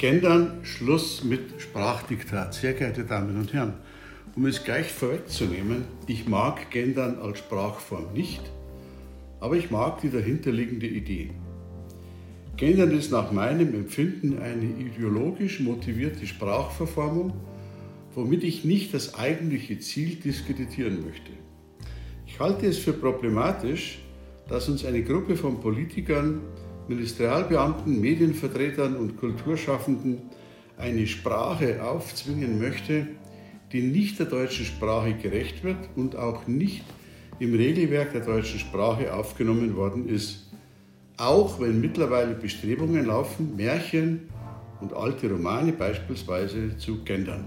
Gendern, Schluss mit Sprachdiktat. Sehr geehrte Damen und Herren, um es gleich vorwegzunehmen, ich mag Gendern als Sprachform nicht, aber ich mag die dahinterliegende Idee. Gendern ist nach meinem Empfinden eine ideologisch motivierte Sprachverformung, womit ich nicht das eigentliche Ziel diskreditieren möchte. Ich halte es für problematisch, dass uns eine Gruppe von Politikern, Ministerialbeamten, Medienvertretern und Kulturschaffenden eine Sprache aufzwingen möchte, die nicht der deutschen Sprache gerecht wird und auch nicht im Regelwerk der deutschen Sprache aufgenommen worden ist auch wenn mittlerweile Bestrebungen laufen, Märchen und alte Romane beispielsweise zu gendern.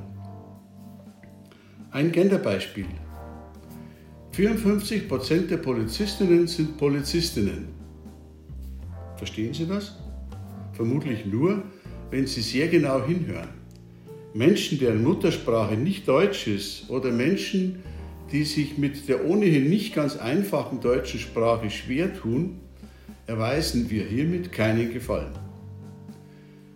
Ein Genderbeispiel. 54% der Polizistinnen sind Polizistinnen. Verstehen Sie das? Vermutlich nur, wenn Sie sehr genau hinhören. Menschen, deren Muttersprache nicht Deutsch ist oder Menschen, die sich mit der ohnehin nicht ganz einfachen deutschen Sprache schwer tun, erweisen wir hiermit keinen Gefallen.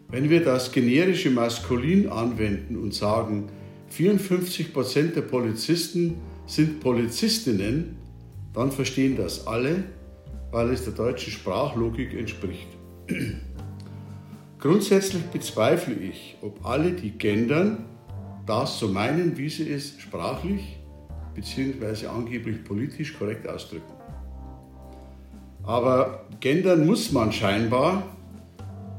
Wenn wir das generische Maskulin anwenden und sagen, 54% der Polizisten sind Polizistinnen, dann verstehen das alle, weil es der deutschen Sprachlogik entspricht. Grundsätzlich bezweifle ich, ob alle, die gendern, das so meinen, wie sie es sprachlich bzw. angeblich politisch korrekt ausdrücken. Aber gendern muss man scheinbar,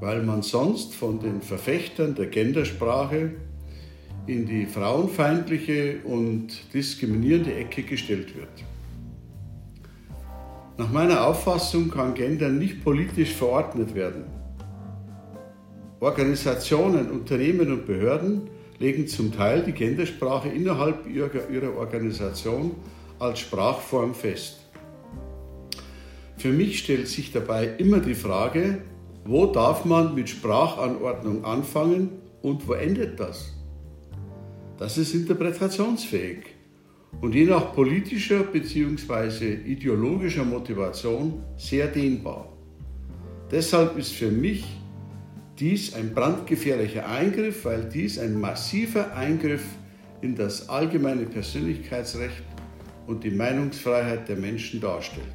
weil man sonst von den Verfechtern der Gendersprache in die frauenfeindliche und diskriminierende Ecke gestellt wird. Nach meiner Auffassung kann Gendern nicht politisch verordnet werden. Organisationen, Unternehmen und Behörden legen zum Teil die Gendersprache innerhalb ihrer Organisation als Sprachform fest. Für mich stellt sich dabei immer die Frage, wo darf man mit Sprachanordnung anfangen und wo endet das? Das ist interpretationsfähig und je nach politischer bzw. ideologischer Motivation sehr dehnbar. Deshalb ist für mich dies ein brandgefährlicher Eingriff, weil dies ein massiver Eingriff in das allgemeine Persönlichkeitsrecht und die Meinungsfreiheit der Menschen darstellt.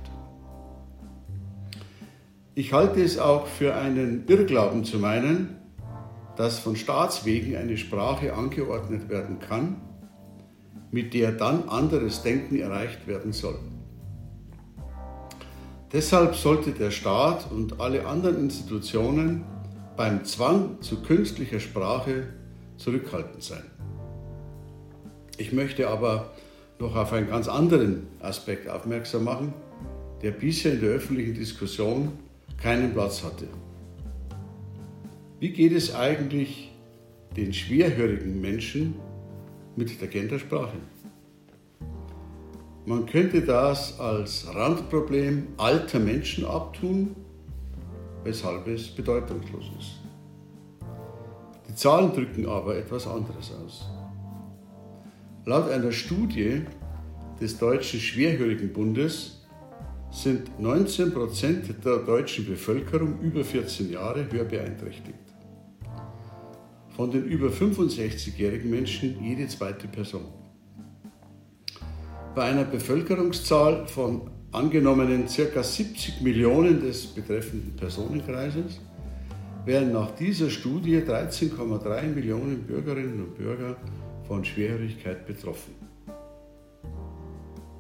Ich halte es auch für einen Irrglauben zu meinen, dass von Staatswegen eine Sprache angeordnet werden kann, mit der dann anderes Denken erreicht werden soll. Deshalb sollte der Staat und alle anderen Institutionen beim Zwang zu künstlicher Sprache zurückhaltend sein. Ich möchte aber noch auf einen ganz anderen Aspekt aufmerksam machen, der bisher in der öffentlichen Diskussion keinen Platz hatte. Wie geht es eigentlich den schwerhörigen Menschen mit der Gendersprache? Man könnte das als Randproblem alter Menschen abtun, weshalb es bedeutungslos ist. Die Zahlen drücken aber etwas anderes aus. Laut einer Studie des Deutschen Schwerhörigenbundes sind 19 Prozent der deutschen Bevölkerung über 14 Jahre hörbeeinträchtigt. Von den über 65-jährigen Menschen jede zweite Person. Bei einer Bevölkerungszahl von angenommenen ca. 70 Millionen des betreffenden Personenkreises wären nach dieser Studie 13,3 Millionen Bürgerinnen und Bürger von Schwerhörigkeit betroffen.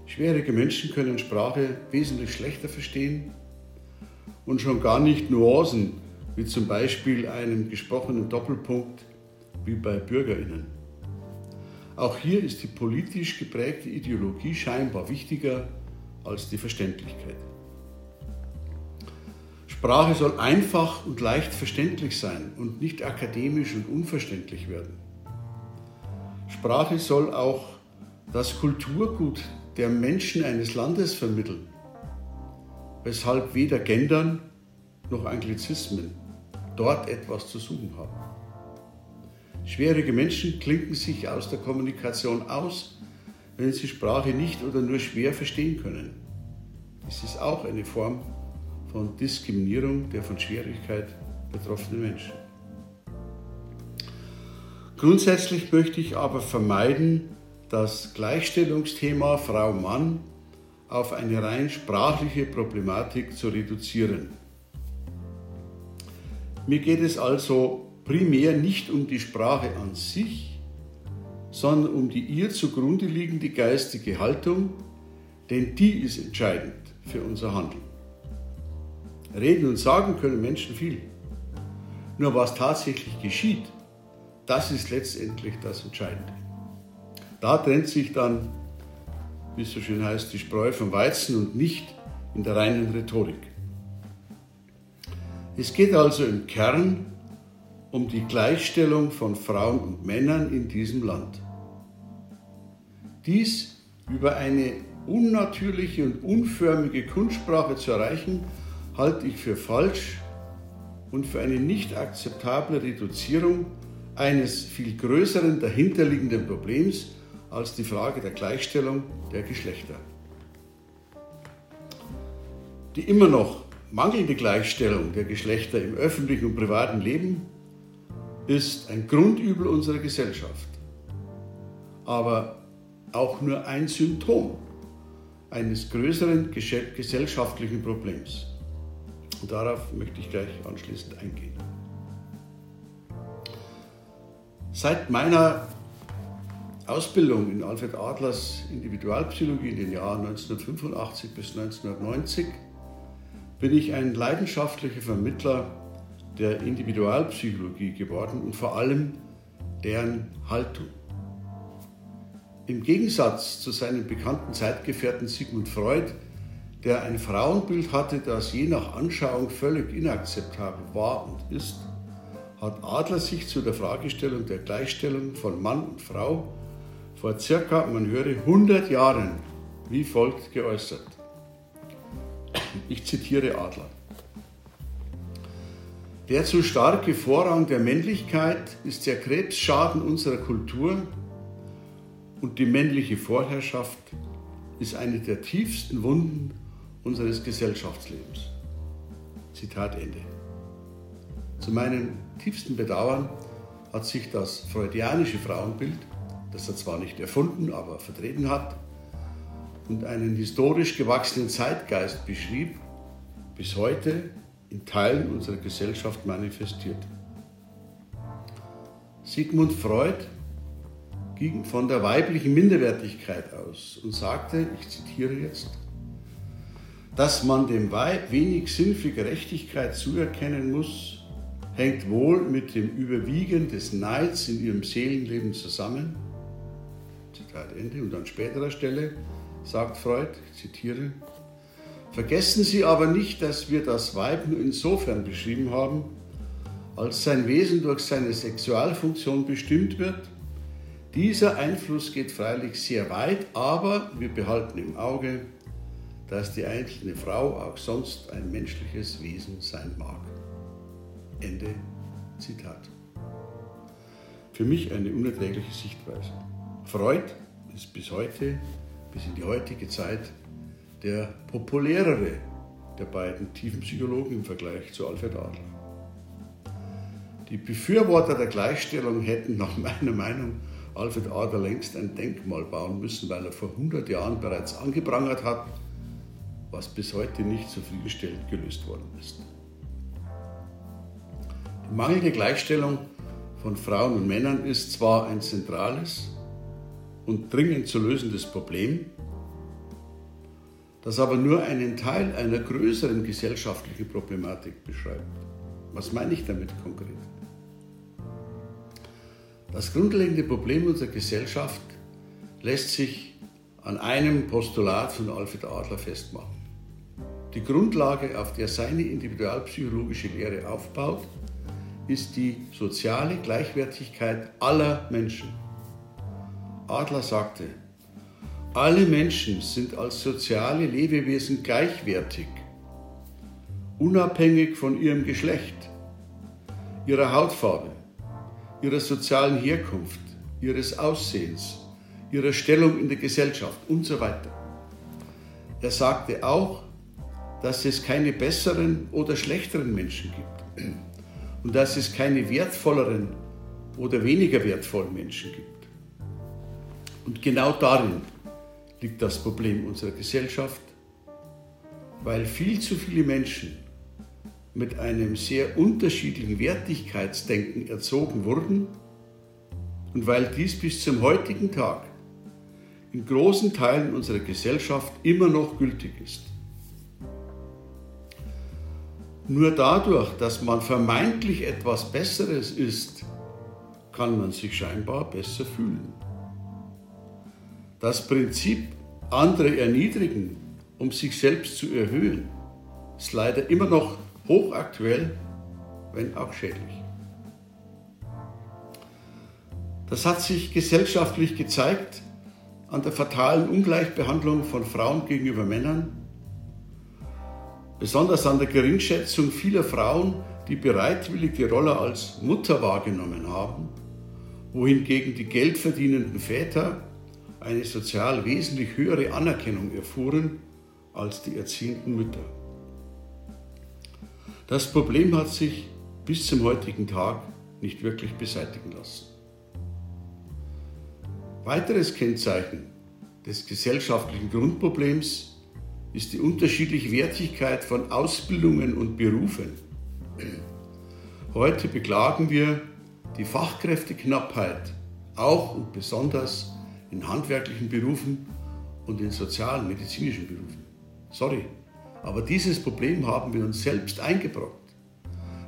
Schwierige Menschen können Sprache wesentlich schlechter verstehen und schon gar nicht Nuancen, wie zum Beispiel einen gesprochenen Doppelpunkt wie bei Bürgerinnen. Auch hier ist die politisch geprägte Ideologie scheinbar wichtiger als die Verständlichkeit. Sprache soll einfach und leicht verständlich sein und nicht akademisch und unverständlich werden. Sprache soll auch das Kulturgut der Menschen eines Landes vermitteln, weshalb weder Gendern noch Anglizismen dort etwas zu suchen haben. Schwierige Menschen klinken sich aus der Kommunikation aus, wenn sie Sprache nicht oder nur schwer verstehen können. Dies ist auch eine Form von Diskriminierung der von Schwierigkeit betroffenen Menschen. Grundsätzlich möchte ich aber vermeiden, das Gleichstellungsthema Frau-Mann auf eine rein sprachliche Problematik zu reduzieren. Mir geht es also primär nicht um die Sprache an sich, sondern um die ihr zugrunde liegende geistige Haltung, denn die ist entscheidend für unser Handeln. Reden und sagen können Menschen viel. Nur was tatsächlich geschieht, das ist letztendlich das Entscheidende. Da trennt sich dann, wie es so schön heißt, die Spreu vom Weizen und nicht in der reinen Rhetorik. Es geht also im Kern um die Gleichstellung von Frauen und Männern in diesem Land. Dies über eine unnatürliche und unförmige Kunstsprache zu erreichen, halte ich für falsch und für eine nicht akzeptable Reduzierung eines viel größeren dahinterliegenden Problems als die Frage der Gleichstellung der Geschlechter. Die immer noch mangelnde Gleichstellung der Geschlechter im öffentlichen und privaten Leben ist ein Grundübel unserer Gesellschaft, aber auch nur ein Symptom eines größeren gesellschaftlichen Problems. Und darauf möchte ich gleich anschließend eingehen. Seit meiner Ausbildung in Alfred Adlers Individualpsychologie in den Jahren 1985 bis 1990 bin ich ein leidenschaftlicher Vermittler der Individualpsychologie geworden und vor allem deren Haltung. Im Gegensatz zu seinem bekannten Zeitgefährten Sigmund Freud der ein Frauenbild hatte, das je nach Anschauung völlig inakzeptabel war und ist, hat Adler sich zu der Fragestellung der Gleichstellung von Mann und Frau vor circa, man höre, 100 Jahren wie folgt geäußert. Ich zitiere Adler. Der zu starke Vorrang der Männlichkeit ist der Krebsschaden unserer Kultur und die männliche Vorherrschaft ist eine der tiefsten Wunden unseres Gesellschaftslebens. Zitat Ende. Zu meinem tiefsten Bedauern hat sich das freudianische Frauenbild, das er zwar nicht erfunden, aber vertreten hat und einen historisch gewachsenen Zeitgeist beschrieb, bis heute in Teilen unserer Gesellschaft manifestiert. Sigmund Freud ging von der weiblichen Minderwertigkeit aus und sagte, ich zitiere jetzt, dass man dem Weib wenig Sinn für Gerechtigkeit zuerkennen muss, hängt wohl mit dem Überwiegen des Neids in ihrem Seelenleben zusammen. Zitat Ende. Und an späterer Stelle sagt Freud, ich zitiere, Vergessen Sie aber nicht, dass wir das Weib nur insofern beschrieben haben, als sein Wesen durch seine Sexualfunktion bestimmt wird. Dieser Einfluss geht freilich sehr weit, aber wir behalten im Auge, dass die einzelne Frau auch sonst ein menschliches Wesen sein mag. Ende Zitat. Für mich eine unerträgliche Sichtweise. Freud ist bis heute, bis in die heutige Zeit, der populärere der beiden tiefen Psychologen im Vergleich zu Alfred Adler. Die Befürworter der Gleichstellung hätten nach meiner Meinung Alfred Adler längst ein Denkmal bauen müssen, weil er vor 100 Jahren bereits angeprangert hat, was bis heute nicht zufriedenstellend gelöst worden ist. Die mangelnde Gleichstellung von Frauen und Männern ist zwar ein zentrales und dringend zu lösendes Problem, das aber nur einen Teil einer größeren gesellschaftlichen Problematik beschreibt. Was meine ich damit konkret? Das grundlegende Problem unserer Gesellschaft lässt sich an einem Postulat von Alfred Adler festmachen. Die Grundlage, auf der seine individualpsychologische Lehre aufbaut, ist die soziale Gleichwertigkeit aller Menschen. Adler sagte, alle Menschen sind als soziale Lebewesen gleichwertig, unabhängig von ihrem Geschlecht, ihrer Hautfarbe, ihrer sozialen Herkunft, ihres Aussehens, ihrer Stellung in der Gesellschaft und so weiter. Er sagte auch, dass es keine besseren oder schlechteren Menschen gibt und dass es keine wertvolleren oder weniger wertvollen Menschen gibt. Und genau darin liegt das Problem unserer Gesellschaft, weil viel zu viele Menschen mit einem sehr unterschiedlichen Wertigkeitsdenken erzogen wurden und weil dies bis zum heutigen Tag in großen Teilen unserer Gesellschaft immer noch gültig ist. Nur dadurch, dass man vermeintlich etwas Besseres ist, kann man sich scheinbar besser fühlen. Das Prinzip andere erniedrigen, um sich selbst zu erhöhen, ist leider immer noch hochaktuell, wenn auch schädlich. Das hat sich gesellschaftlich gezeigt an der fatalen Ungleichbehandlung von Frauen gegenüber Männern, besonders an der Geringschätzung vieler Frauen, die bereitwillig die Rolle als Mutter wahrgenommen haben, wohingegen die geldverdienenden Väter eine sozial wesentlich höhere Anerkennung erfuhren als die erziehenden Mütter. Das Problem hat sich bis zum heutigen Tag nicht wirklich beseitigen lassen. Weiteres Kennzeichen des gesellschaftlichen Grundproblems ist die unterschiedliche Wertigkeit von Ausbildungen und Berufen. Heute beklagen wir die Fachkräfteknappheit, auch und besonders in handwerklichen Berufen und in sozialen, medizinischen Berufen. Sorry, aber dieses Problem haben wir uns selbst eingebrockt,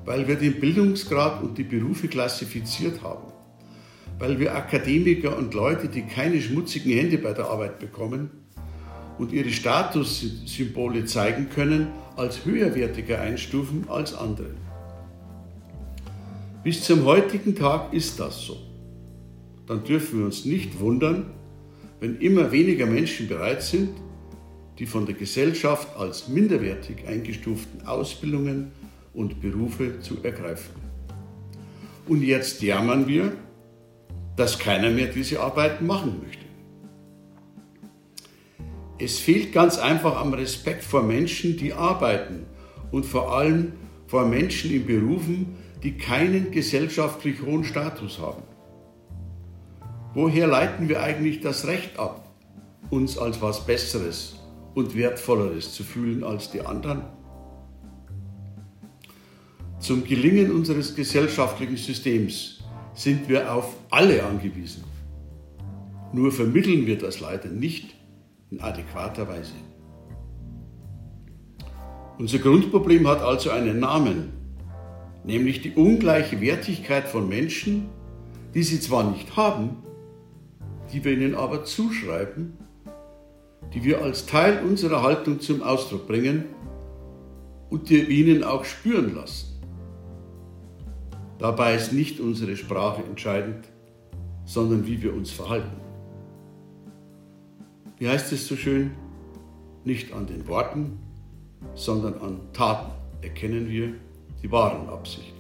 weil wir den Bildungsgrad und die Berufe klassifiziert haben, weil wir Akademiker und Leute, die keine schmutzigen Hände bei der Arbeit bekommen und ihre Statussymbole zeigen können, als höherwertiger einstufen als andere. Bis zum heutigen Tag ist das so. Dann dürfen wir uns nicht wundern, wenn immer weniger Menschen bereit sind, die von der Gesellschaft als minderwertig eingestuften Ausbildungen und Berufe zu ergreifen. Und jetzt jammern wir, dass keiner mehr diese Arbeiten machen möchte. Es fehlt ganz einfach am Respekt vor Menschen, die arbeiten und vor allem vor Menschen in Berufen, die keinen gesellschaftlich hohen Status haben. Woher leiten wir eigentlich das Recht ab, uns als was Besseres und Wertvolleres zu fühlen als die anderen? Zum Gelingen unseres gesellschaftlichen Systems sind wir auf alle angewiesen. Nur vermitteln wir das leider nicht in adäquater Weise. Unser Grundproblem hat also einen Namen, nämlich die ungleiche Wertigkeit von Menschen, die sie zwar nicht haben, die wir ihnen aber zuschreiben, die wir als Teil unserer Haltung zum Ausdruck bringen und die wir ihnen auch spüren lassen. Dabei ist nicht unsere Sprache entscheidend, sondern wie wir uns verhalten. Wie heißt es so schön? Nicht an den Worten, sondern an Taten erkennen wir, die wahren Absichten.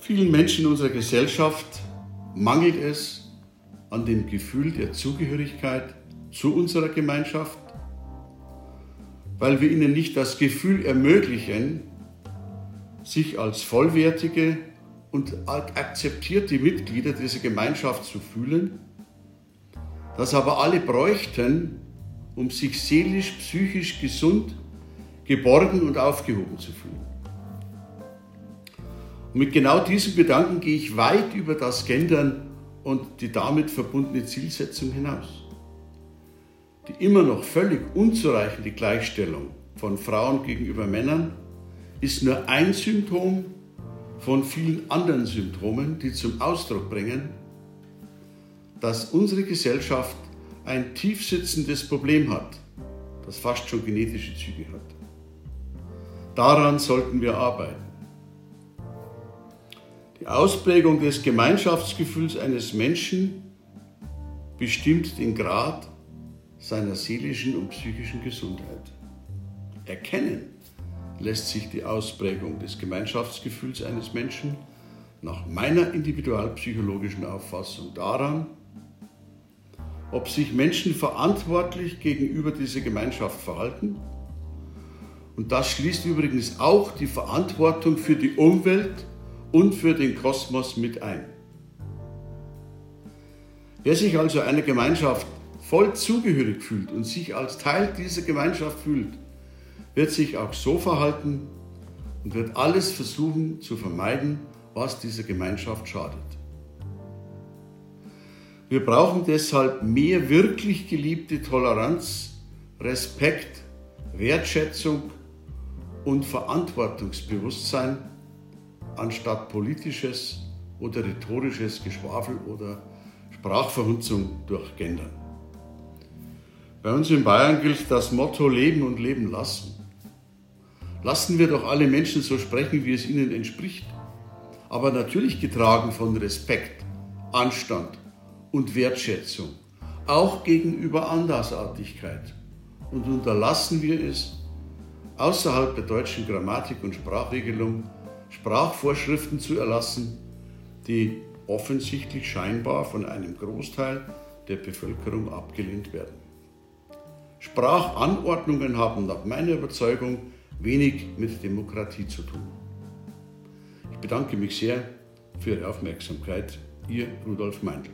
Vielen Menschen in unserer Gesellschaft mangelt es an dem Gefühl der Zugehörigkeit zu unserer Gemeinschaft, weil wir ihnen nicht das Gefühl ermöglichen, sich als vollwertige und akzeptierte Mitglieder dieser Gemeinschaft zu fühlen, das aber alle bräuchten, um sich seelisch, psychisch gesund geborgen und aufgehoben zu fühlen. Und mit genau diesem Gedanken gehe ich weit über das Gendern und die damit verbundene Zielsetzung hinaus. Die immer noch völlig unzureichende Gleichstellung von Frauen gegenüber Männern ist nur ein Symptom von vielen anderen Symptomen, die zum Ausdruck bringen, dass unsere Gesellschaft ein tiefsitzendes Problem hat, das fast schon genetische Züge hat. Daran sollten wir arbeiten. Ausprägung des Gemeinschaftsgefühls eines Menschen bestimmt den Grad seiner seelischen und psychischen Gesundheit. Erkennen lässt sich die Ausprägung des Gemeinschaftsgefühls eines Menschen nach meiner individualpsychologischen Auffassung daran, ob sich Menschen verantwortlich gegenüber dieser Gemeinschaft verhalten und das schließt übrigens auch die Verantwortung für die Umwelt und für den Kosmos mit ein. Wer sich also einer Gemeinschaft voll zugehörig fühlt und sich als Teil dieser Gemeinschaft fühlt, wird sich auch so verhalten und wird alles versuchen zu vermeiden, was dieser Gemeinschaft schadet. Wir brauchen deshalb mehr wirklich geliebte Toleranz, Respekt, Wertschätzung und Verantwortungsbewusstsein anstatt politisches oder rhetorisches Geschwafel oder Sprachverhunzung durch Gendern. Bei uns in Bayern gilt das Motto Leben und Leben lassen. Lassen wir doch alle Menschen so sprechen, wie es ihnen entspricht, aber natürlich getragen von Respekt, Anstand und Wertschätzung, auch gegenüber Andersartigkeit. Und unterlassen wir es, außerhalb der deutschen Grammatik und Sprachregelung Sprachvorschriften zu erlassen, die offensichtlich scheinbar von einem Großteil der Bevölkerung abgelehnt werden. Sprachanordnungen haben nach meiner Überzeugung wenig mit Demokratie zu tun. Ich bedanke mich sehr für Ihre Aufmerksamkeit. Ihr Rudolf Meindl.